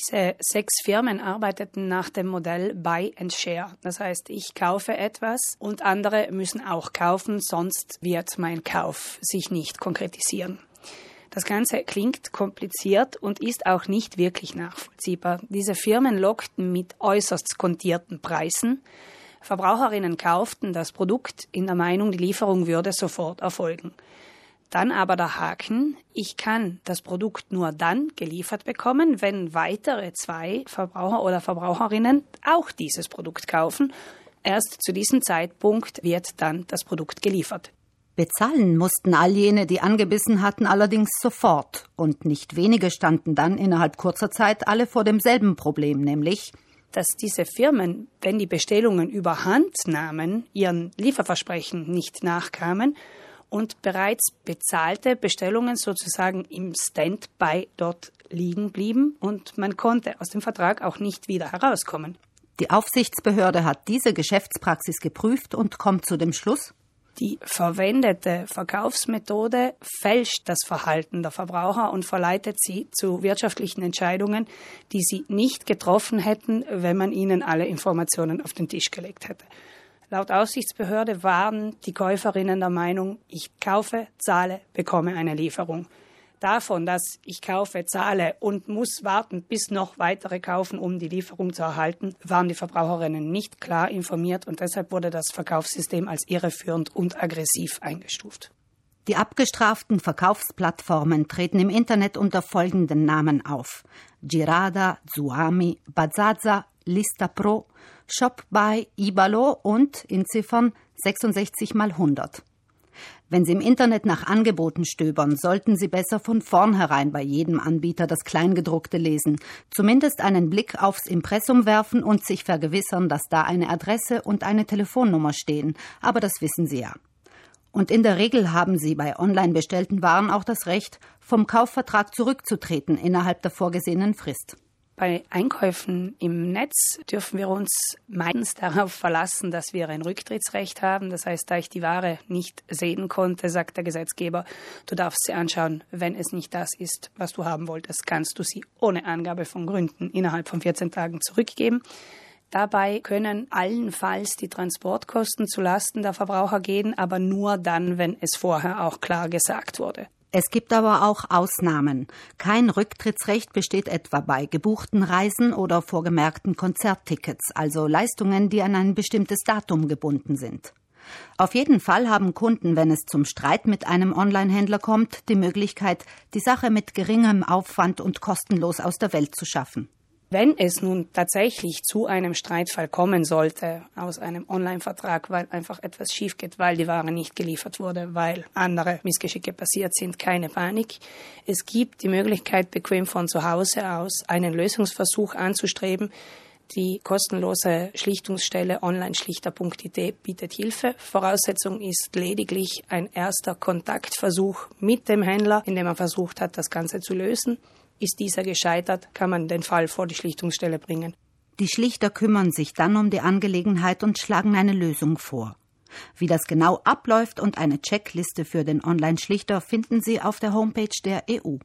Diese sechs Firmen arbeiteten nach dem Modell Buy and Share. Das heißt, ich kaufe etwas und andere müssen auch kaufen, sonst wird mein Kauf sich nicht konkretisieren. Das Ganze klingt kompliziert und ist auch nicht wirklich nachvollziehbar. Diese Firmen lockten mit äußerst kontierten Preisen. Verbraucherinnen kauften das Produkt in der Meinung, die Lieferung würde sofort erfolgen. Dann aber der Haken, ich kann das Produkt nur dann geliefert bekommen, wenn weitere zwei Verbraucher oder Verbraucherinnen auch dieses Produkt kaufen. Erst zu diesem Zeitpunkt wird dann das Produkt geliefert. Bezahlen mussten all jene, die angebissen hatten, allerdings sofort, und nicht wenige standen dann innerhalb kurzer Zeit alle vor demselben Problem, nämlich dass diese Firmen, wenn die Bestellungen überhand nahmen, ihren Lieferversprechen nicht nachkamen und bereits bezahlte Bestellungen sozusagen im Standby dort liegen blieben und man konnte aus dem Vertrag auch nicht wieder herauskommen. Die Aufsichtsbehörde hat diese Geschäftspraxis geprüft und kommt zu dem Schluss, die verwendete Verkaufsmethode fälscht das Verhalten der Verbraucher und verleitet sie zu wirtschaftlichen Entscheidungen, die sie nicht getroffen hätten, wenn man ihnen alle Informationen auf den Tisch gelegt hätte. Laut Aufsichtsbehörde waren die Käuferinnen der Meinung, ich kaufe, zahle, bekomme eine Lieferung davon, dass ich kaufe, zahle und muss warten, bis noch weitere kaufen, um die Lieferung zu erhalten, waren die Verbraucherinnen nicht klar informiert und deshalb wurde das Verkaufssystem als irreführend und aggressiv eingestuft. Die abgestraften Verkaufsplattformen treten im Internet unter folgenden Namen auf: Girada, Zuami, Bazaza, Lista Pro, ShopBuy, Ibalo und in Ziffern 66 mal 100. Wenn Sie im Internet nach Angeboten stöbern, sollten Sie besser von vornherein bei jedem Anbieter das Kleingedruckte lesen, zumindest einen Blick aufs Impressum werfen und sich vergewissern, dass da eine Adresse und eine Telefonnummer stehen, aber das wissen Sie ja. Und in der Regel haben Sie bei online bestellten Waren auch das Recht, vom Kaufvertrag zurückzutreten innerhalb der vorgesehenen Frist. Bei Einkäufen im Netz dürfen wir uns meistens darauf verlassen, dass wir ein Rücktrittsrecht haben. Das heißt, da ich die Ware nicht sehen konnte, sagt der Gesetzgeber, du darfst sie anschauen. Wenn es nicht das ist, was du haben wolltest, kannst du sie ohne Angabe von Gründen innerhalb von 14 Tagen zurückgeben. Dabei können allenfalls die Transportkosten zu Lasten der Verbraucher gehen, aber nur dann, wenn es vorher auch klar gesagt wurde. Es gibt aber auch Ausnahmen. Kein Rücktrittsrecht besteht etwa bei gebuchten Reisen oder vorgemerkten Konzerttickets, also Leistungen, die an ein bestimmtes Datum gebunden sind. Auf jeden Fall haben Kunden, wenn es zum Streit mit einem Online-Händler kommt, die Möglichkeit, die Sache mit geringem Aufwand und kostenlos aus der Welt zu schaffen. Wenn es nun tatsächlich zu einem Streitfall kommen sollte aus einem Online-Vertrag, weil einfach etwas schief geht, weil die Ware nicht geliefert wurde, weil andere Missgeschicke passiert sind, keine Panik. Es gibt die Möglichkeit, bequem von zu Hause aus einen Lösungsversuch anzustreben. Die kostenlose Schlichtungsstelle onlineschlichter.it bietet Hilfe. Voraussetzung ist lediglich ein erster Kontaktversuch mit dem Händler, in dem er versucht hat, das Ganze zu lösen. Ist dieser gescheitert, kann man den Fall vor die Schlichtungsstelle bringen. Die Schlichter kümmern sich dann um die Angelegenheit und schlagen eine Lösung vor. Wie das genau abläuft und eine Checkliste für den Online-Schlichter finden Sie auf der Homepage der EU.